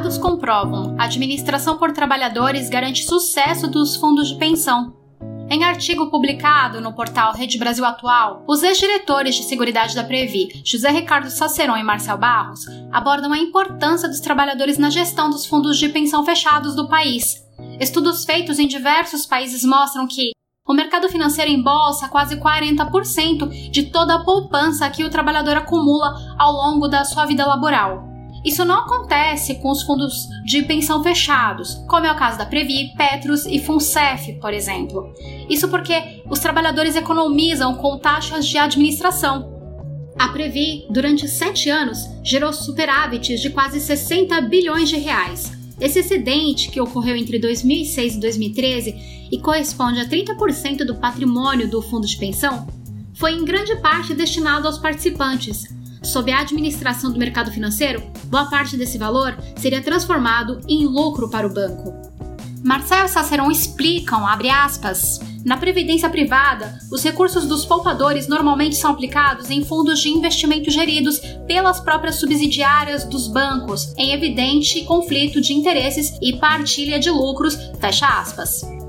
Dados comprovam: a administração por trabalhadores garante sucesso dos fundos de pensão. Em artigo publicado no portal Rede Brasil Atual, os ex-diretores de Seguridade da Previ, José Ricardo Saceron e Marcel Barros, abordam a importância dos trabalhadores na gestão dos fundos de pensão fechados do país. Estudos feitos em diversos países mostram que o mercado financeiro embolsa quase 40% de toda a poupança que o trabalhador acumula ao longo da sua vida laboral. Isso não acontece com os fundos de pensão fechados, como é o caso da Previ, Petros e Funcef, por exemplo. Isso porque os trabalhadores economizam com taxas de administração. A Previ, durante sete anos, gerou superávites de quase 60 bilhões de reais. Esse excedente, que ocorreu entre 2006 e 2013 e corresponde a 30% do patrimônio do fundo de pensão, foi em grande parte destinado aos participantes, sob a administração do mercado financeiro, boa parte desse valor seria transformado em lucro para o banco. Marcel Saceron explicam, aspas, na previdência privada, os recursos dos poupadores normalmente são aplicados em fundos de investimento geridos pelas próprias subsidiárias dos bancos, em evidente conflito de interesses e partilha de lucros, fecha aspas.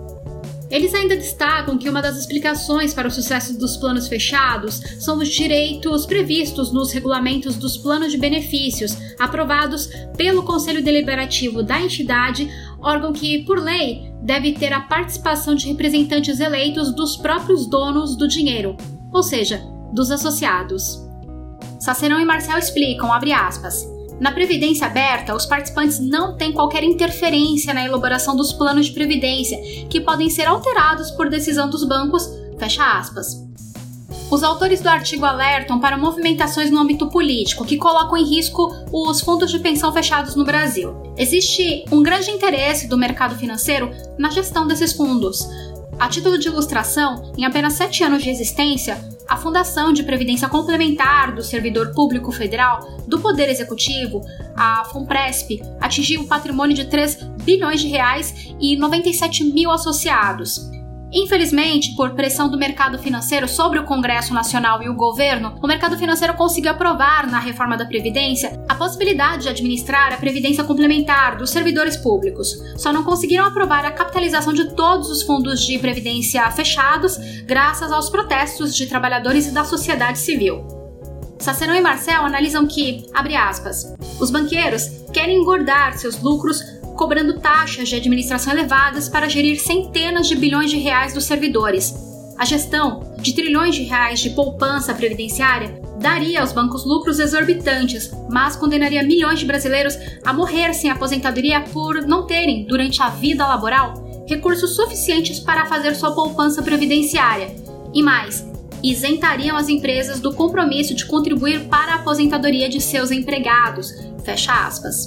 Eles ainda destacam que uma das explicações para o sucesso dos planos fechados são os direitos previstos nos regulamentos dos planos de benefícios, aprovados pelo Conselho Deliberativo da entidade, órgão que, por lei, deve ter a participação de representantes eleitos dos próprios donos do dinheiro, ou seja, dos associados. Sacerão e Marcel explicam, abre aspas, na Previdência Aberta, os participantes não têm qualquer interferência na elaboração dos planos de previdência, que podem ser alterados por decisão dos bancos. Fecha aspas. Os autores do artigo alertam para movimentações no âmbito político que colocam em risco os fundos de pensão fechados no Brasil. Existe um grande interesse do mercado financeiro na gestão desses fundos. A título de ilustração, em apenas sete anos de existência, a Fundação de Previdência Complementar do Servidor Público Federal do Poder Executivo, a FUNPRESP, atingiu um patrimônio de 3 bilhões de reais e 97 mil associados. Infelizmente, por pressão do mercado financeiro sobre o Congresso Nacional e o governo, o mercado financeiro conseguiu aprovar na reforma da Previdência possibilidade de administrar a previdência complementar dos servidores públicos. Só não conseguiram aprovar a capitalização de todos os fundos de previdência fechados, graças aos protestos de trabalhadores e da sociedade civil. Sacerão e Marcel analisam que, abre aspas, os banqueiros querem engordar seus lucros cobrando taxas de administração elevadas para gerir centenas de bilhões de reais dos servidores. A gestão de trilhões de reais de poupança previdenciária daria aos bancos lucros exorbitantes, mas condenaria milhões de brasileiros a morrer sem aposentadoria por não terem, durante a vida laboral, recursos suficientes para fazer sua poupança previdenciária. E mais, isentariam as empresas do compromisso de contribuir para a aposentadoria de seus empregados. Fecha aspas.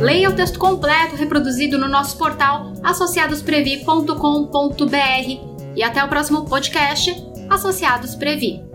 Leia o texto completo reproduzido no nosso portal associadosprevi.com.br e até o próximo podcast Associados Previ.